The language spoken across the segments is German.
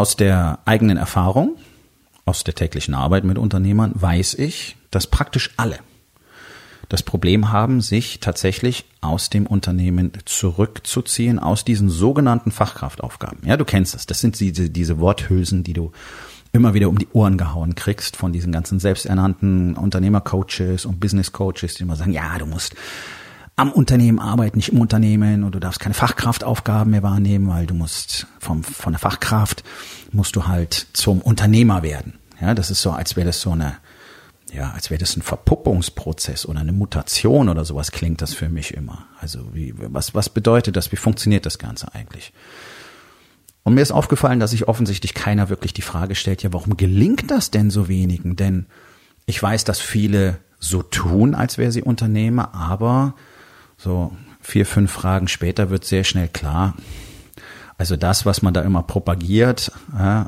Aus der eigenen Erfahrung, aus der täglichen Arbeit mit Unternehmern weiß ich, dass praktisch alle das Problem haben, sich tatsächlich aus dem Unternehmen zurückzuziehen, aus diesen sogenannten Fachkraftaufgaben. Ja, du kennst das. Das sind diese, diese Worthülsen, die du immer wieder um die Ohren gehauen kriegst von diesen ganzen selbsternannten Unternehmercoaches und Business-Coaches, die immer sagen, ja, du musst am Unternehmen arbeiten, nicht im Unternehmen und du darfst keine Fachkraftaufgaben mehr wahrnehmen, weil du musst vom, von der Fachkraft musst du halt zum Unternehmer werden. Ja, das ist so, als wäre das so eine, ja, als wäre das ein Verpuppungsprozess oder eine Mutation oder sowas klingt das für mich immer. Also wie, was, was bedeutet das? Wie funktioniert das Ganze eigentlich? Und mir ist aufgefallen, dass sich offensichtlich keiner wirklich die Frage stellt, ja, warum gelingt das denn so wenigen? Denn ich weiß, dass viele so tun, als wäre sie Unternehmer, aber so vier, fünf Fragen später wird sehr schnell klar, also das, was man da immer propagiert, äh, äh,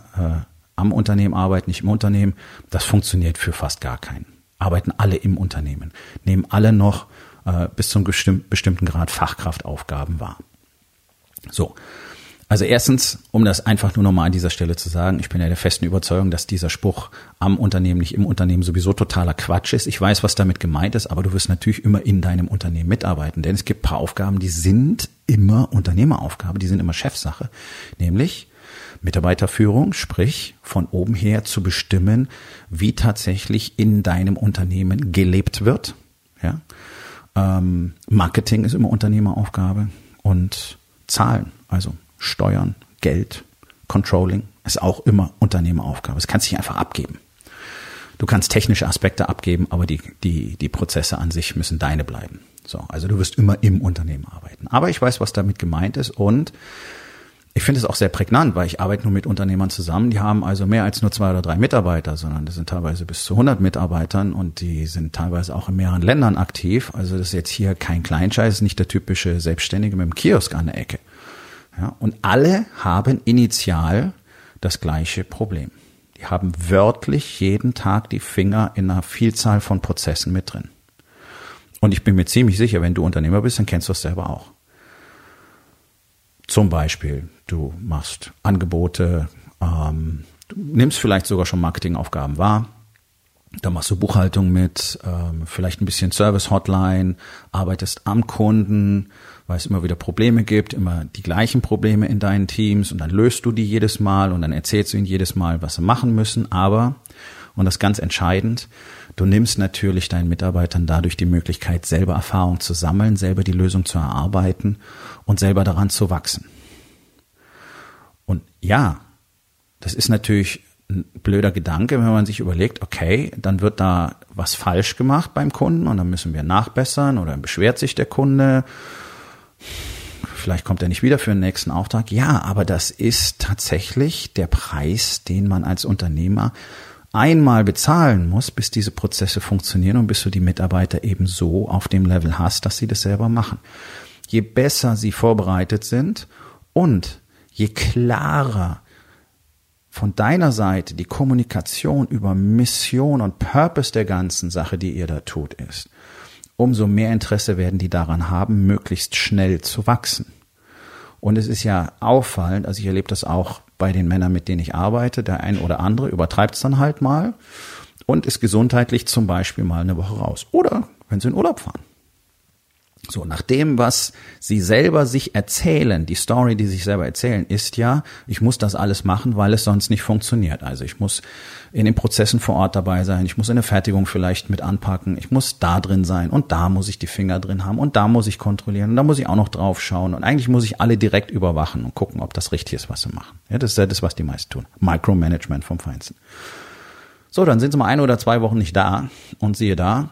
am Unternehmen arbeiten, nicht im Unternehmen, das funktioniert für fast gar keinen. Arbeiten alle im Unternehmen, nehmen alle noch äh, bis zum bestimmten Grad Fachkraftaufgaben wahr. So, also erstens, um das einfach nur nochmal an dieser Stelle zu sagen, ich bin ja der festen Überzeugung, dass dieser Spruch am Unternehmen, nicht im Unternehmen sowieso totaler Quatsch ist. Ich weiß, was damit gemeint ist, aber du wirst natürlich immer in deinem Unternehmen mitarbeiten, denn es gibt paar Aufgaben, die sind immer Unternehmeraufgabe, die sind immer Chefsache, nämlich Mitarbeiterführung, sprich von oben her zu bestimmen, wie tatsächlich in deinem Unternehmen gelebt wird. Ja? Ähm, Marketing ist immer Unternehmeraufgabe und Zahlen, also Steuern, Geld, Controlling ist auch immer Unternehmeraufgabe. Das kannst du nicht einfach abgeben. Du kannst technische Aspekte abgeben, aber die, die, die Prozesse an sich müssen deine bleiben. So, also du wirst immer im Unternehmen arbeiten. Aber ich weiß, was damit gemeint ist und ich finde es auch sehr prägnant, weil ich arbeite nur mit Unternehmern zusammen. Die haben also mehr als nur zwei oder drei Mitarbeiter, sondern das sind teilweise bis zu 100 Mitarbeitern und die sind teilweise auch in mehreren Ländern aktiv. Also das ist jetzt hier kein Kleinscheiß, nicht der typische Selbstständige mit dem Kiosk an der Ecke. Ja, und alle haben initial das gleiche Problem. Die haben wörtlich jeden Tag die Finger in einer Vielzahl von Prozessen mit drin. Und ich bin mir ziemlich sicher, wenn du Unternehmer bist, dann kennst du das selber auch. Zum Beispiel, du machst Angebote, ähm, du nimmst vielleicht sogar schon Marketingaufgaben wahr, da machst du Buchhaltung mit, ähm, vielleicht ein bisschen Service-Hotline, arbeitest am Kunden, weil es immer wieder Probleme gibt, immer die gleichen Probleme in deinen Teams und dann löst du die jedes Mal und dann erzählst du ihnen jedes Mal, was sie machen müssen. Aber, und das ganz entscheidend, du nimmst natürlich deinen Mitarbeitern dadurch die Möglichkeit, selber Erfahrung zu sammeln, selber die Lösung zu erarbeiten und selber daran zu wachsen. Und ja, das ist natürlich ein blöder Gedanke, wenn man sich überlegt, okay, dann wird da was falsch gemacht beim Kunden und dann müssen wir nachbessern oder beschwert sich der Kunde. Vielleicht kommt er nicht wieder für den nächsten Auftrag. Ja, aber das ist tatsächlich der Preis, den man als Unternehmer einmal bezahlen muss, bis diese Prozesse funktionieren und bis du die Mitarbeiter eben so auf dem Level hast, dass sie das selber machen. Je besser sie vorbereitet sind und je klarer von deiner Seite die Kommunikation über Mission und Purpose der ganzen Sache, die ihr da tut, ist, umso mehr Interesse werden die daran haben, möglichst schnell zu wachsen. Und es ist ja auffallend, also ich erlebe das auch bei den Männern, mit denen ich arbeite, der ein oder andere übertreibt es dann halt mal und ist gesundheitlich zum Beispiel mal eine Woche raus. Oder wenn sie in Urlaub fahren. So, nach dem, was sie selber sich erzählen, die Story, die sich selber erzählen, ist ja, ich muss das alles machen, weil es sonst nicht funktioniert. Also ich muss in den Prozessen vor Ort dabei sein, ich muss in der Fertigung vielleicht mit anpacken, ich muss da drin sein und da muss ich die Finger drin haben und da muss ich kontrollieren und da muss ich auch noch drauf schauen und eigentlich muss ich alle direkt überwachen und gucken, ob das richtig ist, was sie machen. Ja, das ist ja das, was die meisten tun. Micromanagement vom Feinsten. So, dann sind sie mal eine oder zwei Wochen nicht da und siehe da,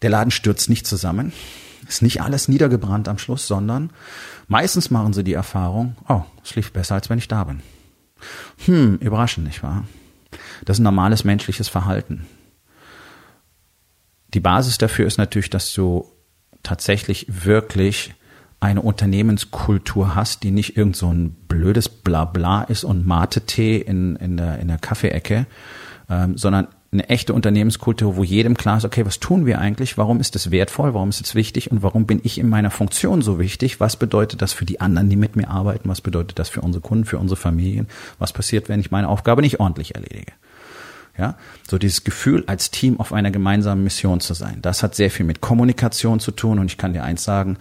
der Laden stürzt nicht zusammen Ist nicht alles niedergebrannt am Schluss, sondern meistens machen sie die Erfahrung, oh, es lief besser, als wenn ich da bin. Hm, überraschend, nicht wahr? Das ist ein normales menschliches Verhalten. Die Basis dafür ist natürlich, dass du tatsächlich wirklich eine Unternehmenskultur hast, die nicht irgend so ein blödes Blabla ist und Mate-Tee in, in, der, in der Kaffeeecke, ähm, sondern eine echte Unternehmenskultur, wo jedem klar ist, okay, was tun wir eigentlich? Warum ist es wertvoll? Warum ist es wichtig? Und warum bin ich in meiner Funktion so wichtig? Was bedeutet das für die anderen, die mit mir arbeiten? Was bedeutet das für unsere Kunden, für unsere Familien? Was passiert, wenn ich meine Aufgabe nicht ordentlich erledige? Ja, so dieses Gefühl, als Team auf einer gemeinsamen Mission zu sein. Das hat sehr viel mit Kommunikation zu tun. Und ich kann dir eins sagen,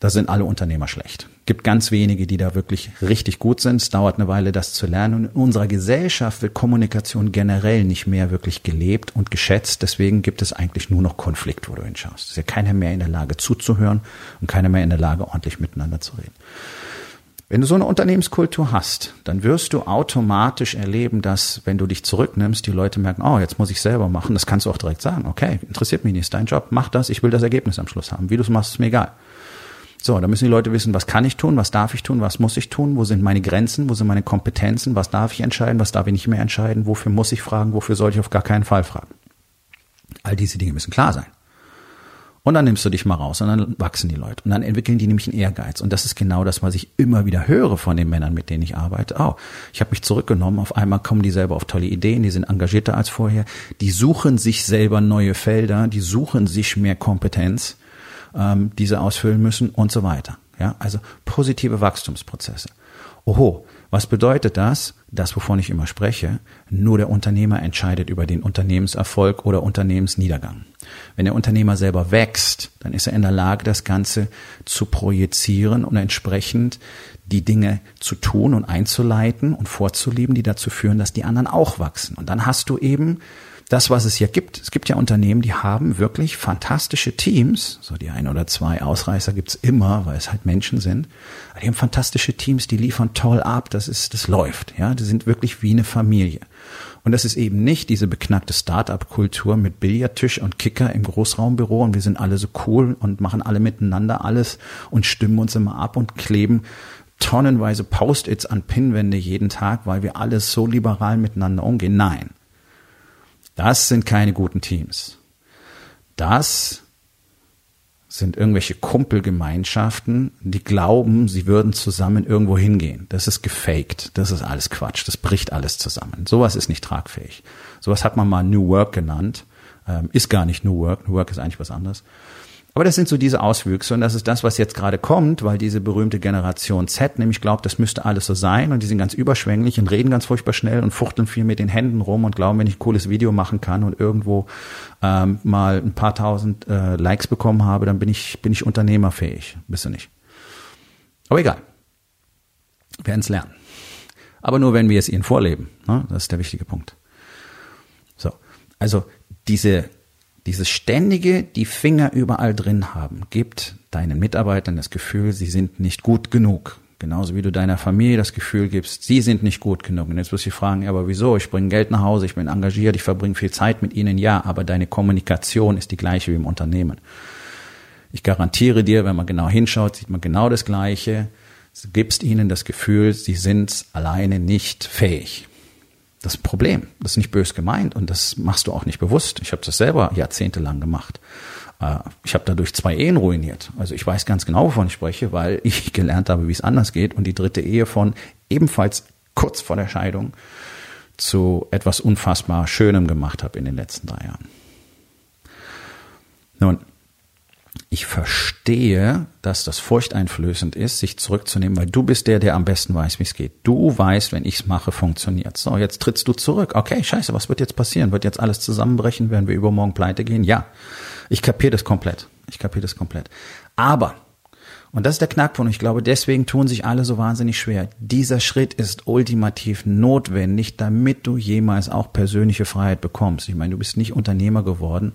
da sind alle Unternehmer schlecht. Gibt ganz wenige, die da wirklich richtig gut sind. Es dauert eine Weile, das zu lernen. Und in unserer Gesellschaft wird Kommunikation generell nicht mehr wirklich gelebt und geschätzt. Deswegen gibt es eigentlich nur noch Konflikt, wo du hinschaust. Es ist ja keiner mehr in der Lage zuzuhören und keiner mehr in der Lage, ordentlich miteinander zu reden. Wenn du so eine Unternehmenskultur hast, dann wirst du automatisch erleben, dass, wenn du dich zurücknimmst, die Leute merken, oh, jetzt muss ich selber machen. Das kannst du auch direkt sagen. Okay, interessiert mich nicht, ist dein Job, mach das, ich will das Ergebnis am Schluss haben. Wie du es machst, ist mir egal. So, da müssen die Leute wissen, was kann ich tun, was darf ich tun, was muss ich tun, wo sind meine Grenzen, wo sind meine Kompetenzen, was darf ich entscheiden, was darf ich nicht mehr entscheiden, wofür muss ich fragen, wofür soll ich auf gar keinen Fall fragen. All diese Dinge müssen klar sein. Und dann nimmst du dich mal raus und dann wachsen die Leute. Und dann entwickeln die nämlich einen Ehrgeiz. Und das ist genau das, was ich immer wieder höre von den Männern, mit denen ich arbeite. Oh, ich habe mich zurückgenommen, auf einmal kommen die selber auf tolle Ideen, die sind engagierter als vorher, die suchen sich selber neue Felder, die suchen sich mehr Kompetenz ähm, diese ausfüllen müssen und so weiter. Ja, also positive Wachstumsprozesse. Oho, was bedeutet das? Das, wovon ich immer spreche, nur der Unternehmer entscheidet über den Unternehmenserfolg oder Unternehmensniedergang. Wenn der Unternehmer selber wächst, dann ist er in der Lage, das Ganze zu projizieren und entsprechend die Dinge zu tun und einzuleiten und vorzuleben, die dazu führen, dass die anderen auch wachsen. Und dann hast du eben das, was es hier gibt. Es gibt ja Unternehmen, die haben wirklich fantastische Teams. So die ein oder zwei Ausreißer gibt's immer, weil es halt Menschen sind. Aber die haben fantastische Teams, die liefern toll ab. Das ist, das läuft. Ja, die sind wirklich wie eine Familie. Und das ist eben nicht diese beknackte Start-up-Kultur mit Billardtisch und Kicker im Großraumbüro und wir sind alle so cool und machen alle miteinander alles und stimmen uns immer ab und kleben tonnenweise Post-its an Pinnwände jeden Tag, weil wir alles so liberal miteinander umgehen. Nein. Das sind keine guten Teams. Das sind irgendwelche Kumpelgemeinschaften, die glauben, sie würden zusammen irgendwo hingehen. Das ist gefaked. Das ist alles Quatsch. Das bricht alles zusammen. Sowas ist nicht tragfähig. Sowas hat man mal New Work genannt. Ähm, ist gar nicht New Work. New Work ist eigentlich was anderes. Aber das sind so diese Auswüchse und das ist das, was jetzt gerade kommt, weil diese berühmte Generation Z nämlich glaubt, das müsste alles so sein und die sind ganz überschwänglich und reden ganz furchtbar schnell und fuchteln viel mit den Händen rum und glauben, wenn ich ein cooles Video machen kann und irgendwo ähm, mal ein paar tausend äh, Likes bekommen habe, dann bin ich, bin ich unternehmerfähig. Bist du nicht. Aber egal. Wir werden es lernen. Aber nur, wenn wir es ihnen vorleben. Ne? Das ist der wichtige Punkt. So. Also diese dieses ständige die Finger überall drin haben, gibt deinen Mitarbeitern das Gefühl, sie sind nicht gut genug. Genauso wie du deiner Familie das Gefühl gibst, sie sind nicht gut genug. Und jetzt wirst du dich fragen, aber wieso? Ich bringe Geld nach Hause, ich bin engagiert, ich verbringe viel Zeit mit ihnen. Ja, aber deine Kommunikation ist die gleiche wie im Unternehmen. Ich garantiere dir, wenn man genau hinschaut, sieht man genau das Gleiche. Du gibst ihnen das Gefühl, sie sind alleine nicht fähig. Das ist ein Problem. Das ist nicht bös gemeint und das machst du auch nicht bewusst. Ich habe das selber jahrzehntelang gemacht. Äh, ich habe dadurch zwei Ehen ruiniert. Also ich weiß ganz genau, wovon ich spreche, weil ich gelernt habe, wie es anders geht und die dritte Ehe von ebenfalls kurz vor der Scheidung zu etwas unfassbar Schönem gemacht habe in den letzten drei Jahren. Nun, ich verstehe, dass das furchteinflößend ist, sich zurückzunehmen, weil du bist der, der am besten weiß, wie es geht. Du weißt, wenn ich es mache, funktioniert. So, jetzt trittst du zurück. Okay, scheiße, was wird jetzt passieren? Wird jetzt alles zusammenbrechen? Werden wir übermorgen pleite gehen? Ja, ich kapiere das komplett. Ich kapiere das komplett. Aber, und das ist der Knackpunkt, ich glaube, deswegen tun sich alle so wahnsinnig schwer. Dieser Schritt ist ultimativ notwendig, damit du jemals auch persönliche Freiheit bekommst. Ich meine, du bist nicht Unternehmer geworden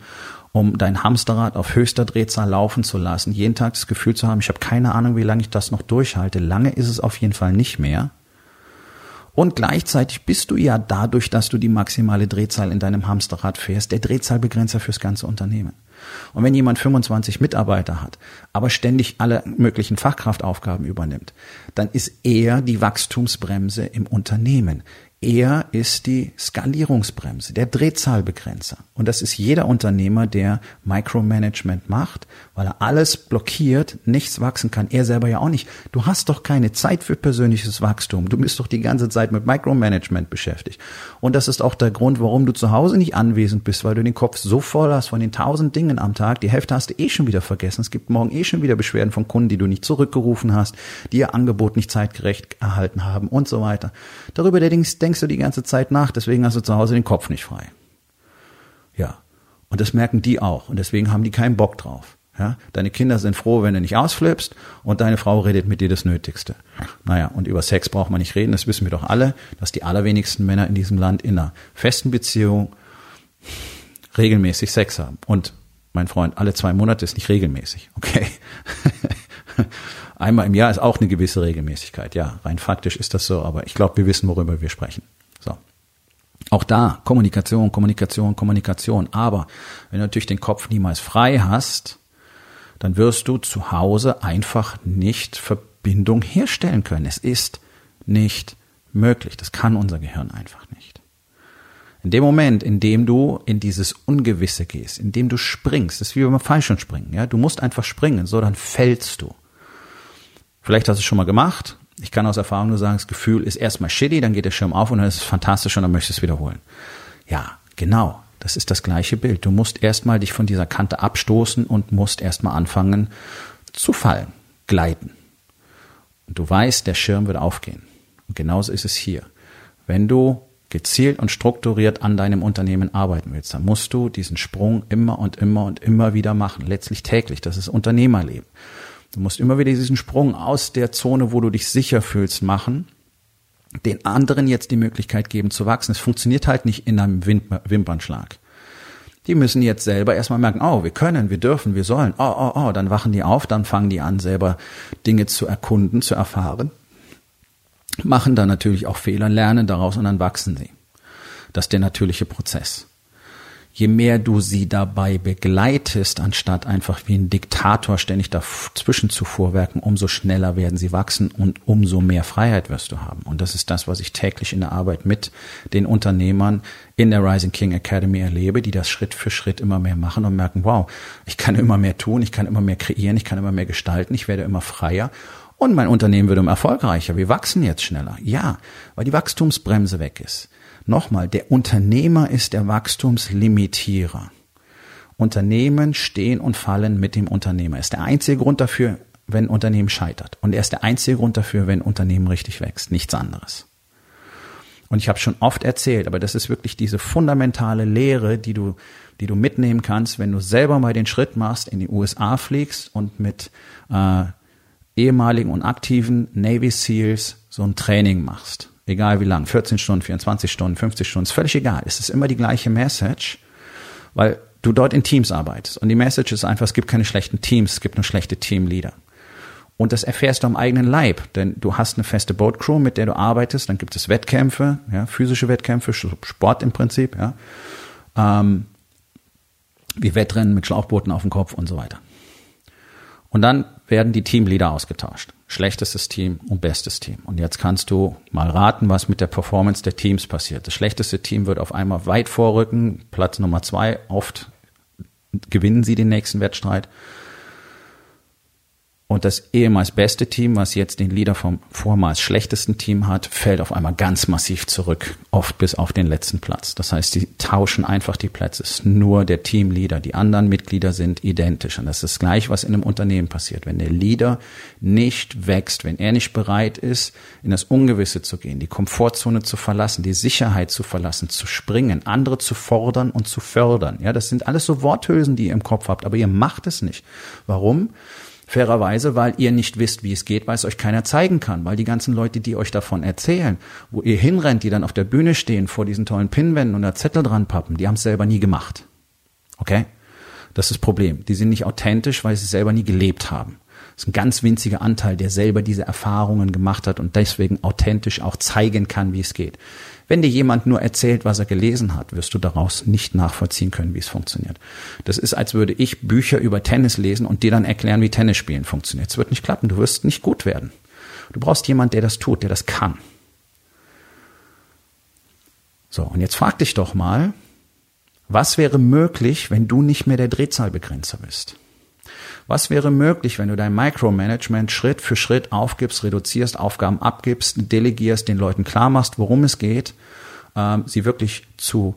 um dein Hamsterrad auf höchster Drehzahl laufen zu lassen, jeden Tag das Gefühl zu haben, ich habe keine Ahnung, wie lange ich das noch durchhalte. Lange ist es auf jeden Fall nicht mehr. Und gleichzeitig bist du ja dadurch, dass du die maximale Drehzahl in deinem Hamsterrad fährst, der Drehzahlbegrenzer fürs ganze Unternehmen. Und wenn jemand 25 Mitarbeiter hat, aber ständig alle möglichen Fachkraftaufgaben übernimmt, dann ist er die Wachstumsbremse im Unternehmen. Er ist die Skalierungsbremse, der Drehzahlbegrenzer. Und das ist jeder Unternehmer, der Micromanagement macht, weil er alles blockiert, nichts wachsen kann. Er selber ja auch nicht. Du hast doch keine Zeit für persönliches Wachstum. Du bist doch die ganze Zeit mit Micromanagement beschäftigt. Und das ist auch der Grund, warum du zu Hause nicht anwesend bist, weil du den Kopf so voll hast von den tausend Dingen am Tag. Die Hälfte hast du eh schon wieder vergessen. Es gibt morgen eh schon wieder Beschwerden von Kunden, die du nicht zurückgerufen hast, die ihr Angebot nicht zeitgerecht erhalten haben und so weiter. Darüber denkst denkst du die ganze Zeit nach, deswegen hast du zu Hause den Kopf nicht frei. Ja. Und das merken die auch. Und deswegen haben die keinen Bock drauf. Ja, deine Kinder sind froh, wenn du nicht ausflippst und deine Frau redet mit dir das Nötigste. Naja, und über Sex braucht man nicht reden, das wissen wir doch alle, dass die allerwenigsten Männer in diesem Land in einer festen Beziehung regelmäßig Sex haben. Und mein Freund, alle zwei Monate ist nicht regelmäßig, okay? Einmal im Jahr ist auch eine gewisse Regelmäßigkeit. Ja, rein faktisch ist das so, aber ich glaube, wir wissen, worüber wir sprechen. So. Auch da Kommunikation, Kommunikation, Kommunikation. Aber wenn du natürlich den Kopf niemals frei hast, dann wirst du zu Hause einfach nicht Verbindung herstellen können. Es ist nicht möglich. Das kann unser Gehirn einfach nicht. In dem Moment, in dem du in dieses Ungewisse gehst, in dem du springst, das ist wie beim Fallschirmspringen, ja, du musst einfach springen, so dann fällst du. Vielleicht hast du es schon mal gemacht. Ich kann aus Erfahrung nur sagen, das Gefühl ist erstmal shitty, dann geht der Schirm auf und dann ist es fantastisch und dann möchtest du es wiederholen. Ja, genau. Das ist das gleiche Bild. Du musst erstmal dich von dieser Kante abstoßen und musst erstmal anfangen zu fallen, gleiten. Und du weißt, der Schirm wird aufgehen. Und genauso ist es hier. Wenn du gezielt und strukturiert an deinem Unternehmen arbeiten willst, dann musst du diesen Sprung immer und immer und immer wieder machen, letztlich täglich. Das ist Unternehmerleben. Du musst immer wieder diesen Sprung aus der Zone, wo du dich sicher fühlst, machen, den anderen jetzt die Möglichkeit geben zu wachsen. Es funktioniert halt nicht in einem Wimpernschlag. Die müssen jetzt selber erstmal merken, oh, wir können, wir dürfen, wir sollen, oh, oh, oh, dann wachen die auf, dann fangen die an, selber Dinge zu erkunden, zu erfahren, machen dann natürlich auch Fehler, lernen daraus und dann wachsen sie. Das ist der natürliche Prozess je mehr du sie dabei begleitest, anstatt einfach wie ein Diktator ständig dazwischen zu vorwerken, umso schneller werden sie wachsen und umso mehr Freiheit wirst du haben. Und das ist das, was ich täglich in der Arbeit mit den Unternehmern in der Rising King Academy erlebe, die das Schritt für Schritt immer mehr machen und merken, wow, ich kann immer mehr tun, ich kann immer mehr kreieren, ich kann immer mehr gestalten, ich werde immer freier und mein Unternehmen wird immer erfolgreicher. Wir wachsen jetzt schneller. Ja, weil die Wachstumsbremse weg ist. Nochmal, der Unternehmer ist der Wachstumslimitierer. Unternehmen stehen und fallen mit dem Unternehmer. Er ist der einzige Grund dafür, wenn Unternehmen scheitert. Und er ist der einzige Grund dafür, wenn Unternehmen richtig wächst. Nichts anderes. Und ich habe schon oft erzählt, aber das ist wirklich diese fundamentale Lehre, die du, die du mitnehmen kannst, wenn du selber mal den Schritt machst, in die USA fliegst und mit äh, ehemaligen und aktiven Navy SEALs so ein Training machst egal wie lang, 14 Stunden, 24 Stunden, 50 Stunden, ist völlig egal. Es ist immer die gleiche Message, weil du dort in Teams arbeitest. Und die Message ist einfach, es gibt keine schlechten Teams, es gibt nur schlechte Teamleader. Und das erfährst du am eigenen Leib, denn du hast eine feste Boatcrew, mit der du arbeitest, dann gibt es Wettkämpfe, ja, physische Wettkämpfe, Sport im Prinzip, ja, ähm, wie Wettrennen mit Schlauchbooten auf dem Kopf und so weiter. Und dann werden die Teamleader ausgetauscht. Schlechtestes Team und bestes Team. Und jetzt kannst du mal raten, was mit der Performance der Teams passiert. Das schlechteste Team wird auf einmal weit vorrücken, Platz Nummer zwei, oft gewinnen sie den nächsten Wettstreit. Und das ehemals beste Team, was jetzt den Leader vom vormals schlechtesten Team hat, fällt auf einmal ganz massiv zurück, oft bis auf den letzten Platz. Das heißt, die tauschen einfach die Plätze. Es ist nur der Teamleader. Die anderen Mitglieder sind identisch. Und das ist gleich, was in einem Unternehmen passiert. Wenn der Leader nicht wächst, wenn er nicht bereit ist, in das Ungewisse zu gehen, die Komfortzone zu verlassen, die Sicherheit zu verlassen, zu springen, andere zu fordern und zu fördern. Ja, das sind alles so Worthülsen, die ihr im Kopf habt, aber ihr macht es nicht. Warum? Fairerweise, weil ihr nicht wisst, wie es geht, weil es euch keiner zeigen kann, weil die ganzen Leute, die euch davon erzählen, wo ihr hinrennt, die dann auf der Bühne stehen, vor diesen tollen Pinwänden und da Zettel dran pappen, die haben es selber nie gemacht. Okay? Das ist das Problem. Die sind nicht authentisch, weil sie es selber nie gelebt haben. Ist ein ganz winziger Anteil, der selber diese Erfahrungen gemacht hat und deswegen authentisch auch zeigen kann, wie es geht. Wenn dir jemand nur erzählt, was er gelesen hat, wirst du daraus nicht nachvollziehen können, wie es funktioniert. Das ist, als würde ich Bücher über Tennis lesen und dir dann erklären, wie Tennisspielen funktioniert. Es wird nicht klappen. Du wirst nicht gut werden. Du brauchst jemand, der das tut, der das kann. So, und jetzt frag dich doch mal, was wäre möglich, wenn du nicht mehr der Drehzahlbegrenzer bist? Was wäre möglich, wenn du dein Micromanagement Schritt für Schritt aufgibst, reduzierst, Aufgaben abgibst, delegierst, den Leuten klar machst, worum es geht, ähm, sie wirklich zu,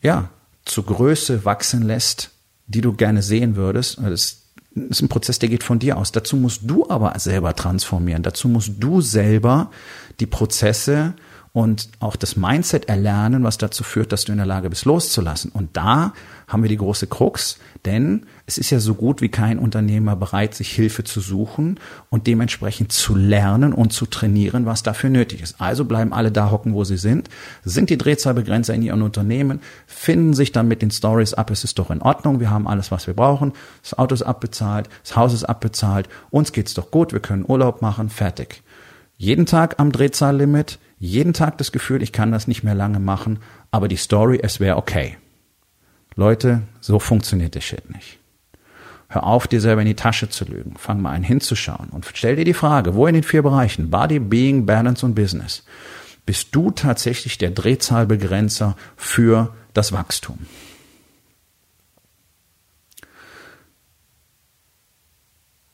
ja, zu Größe wachsen lässt, die du gerne sehen würdest. Das ist ein Prozess, der geht von dir aus. Dazu musst du aber selber transformieren. Dazu musst du selber die Prozesse und auch das Mindset erlernen, was dazu führt, dass du in der Lage bist, loszulassen. Und da haben wir die große Krux, denn es ist ja so gut wie kein Unternehmer bereit, sich Hilfe zu suchen und dementsprechend zu lernen und zu trainieren, was dafür nötig ist. Also bleiben alle da hocken, wo sie sind, sind die Drehzahlbegrenzer in ihren Unternehmen, finden sich dann mit den Stories ab, es ist doch in Ordnung, wir haben alles, was wir brauchen, das Auto ist abbezahlt, das Haus ist abbezahlt, uns geht's doch gut, wir können Urlaub machen, fertig. Jeden Tag am Drehzahllimit, jeden Tag das Gefühl, ich kann das nicht mehr lange machen, aber die Story, es wäre okay. Leute, so funktioniert der Shit nicht. Hör auf, dir selber in die Tasche zu lügen. Fang mal an hinzuschauen und stell dir die Frage, wo in den vier Bereichen Body, Being, Balance und Business bist du tatsächlich der Drehzahlbegrenzer für das Wachstum?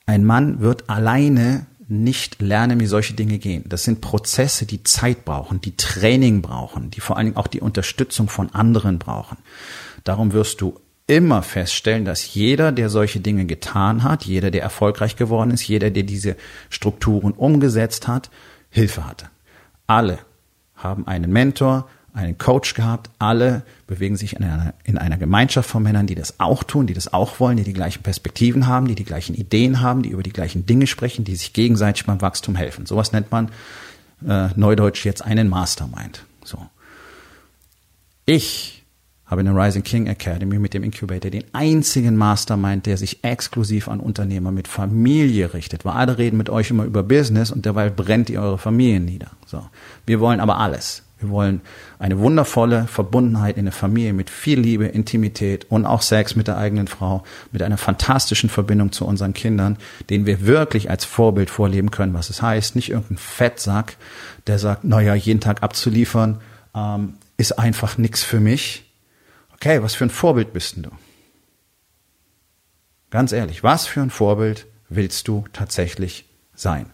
Ein Mann wird alleine nicht lernen, wie solche Dinge gehen. Das sind Prozesse, die Zeit brauchen, die Training brauchen, die vor allen Dingen auch die Unterstützung von anderen brauchen. Darum wirst du immer feststellen, dass jeder, der solche Dinge getan hat, jeder, der erfolgreich geworden ist, jeder, der diese Strukturen umgesetzt hat, Hilfe hatte. Alle haben einen Mentor, einen Coach gehabt. Alle bewegen sich in einer, in einer Gemeinschaft von Männern, die das auch tun, die das auch wollen, die die gleichen Perspektiven haben, die die gleichen Ideen haben, die über die gleichen Dinge sprechen, die sich gegenseitig beim Wachstum helfen. Sowas nennt man äh, neudeutsch jetzt einen Mastermind. So. Ich habe in der Rising King Academy mit dem Incubator den einzigen Mastermind, der sich exklusiv an Unternehmer mit Familie richtet. Weil alle reden mit euch immer über Business und derweil brennt ihr eure Familien nieder. So. Wir wollen aber alles. Wir wollen eine wundervolle Verbundenheit in der Familie mit viel Liebe, Intimität und auch Sex mit der eigenen Frau, mit einer fantastischen Verbindung zu unseren Kindern, den wir wirklich als Vorbild vorleben können, was es heißt. Nicht irgendein Fettsack, der sagt, naja, jeden Tag abzuliefern, ähm, ist einfach nichts für mich. Okay, was für ein Vorbild bist denn du? Ganz ehrlich, was für ein Vorbild willst du tatsächlich sein?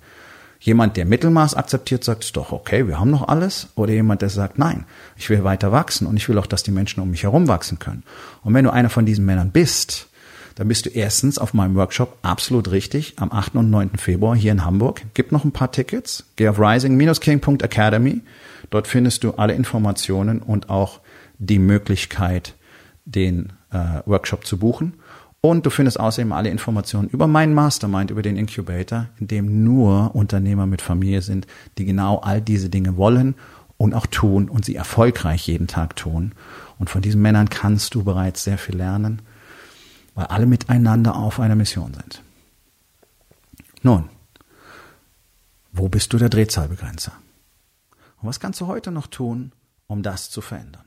Jemand, der Mittelmaß akzeptiert, sagt, doch okay, wir haben noch alles. Oder jemand, der sagt, nein, ich will weiter wachsen und ich will auch, dass die Menschen um mich herum wachsen können. Und wenn du einer von diesen Männern bist, dann bist du erstens auf meinem Workshop absolut richtig am 8. und 9. Februar hier in Hamburg. Gibt noch ein paar Tickets. Geh auf rising-king.academy. Dort findest du alle Informationen und auch die Möglichkeit, den äh, Workshop zu buchen. Und du findest außerdem alle Informationen über meinen Mastermind, über den Incubator, in dem nur Unternehmer mit Familie sind, die genau all diese Dinge wollen und auch tun und sie erfolgreich jeden Tag tun. Und von diesen Männern kannst du bereits sehr viel lernen, weil alle miteinander auf einer Mission sind. Nun, wo bist du der Drehzahlbegrenzer? Und was kannst du heute noch tun, um das zu verändern?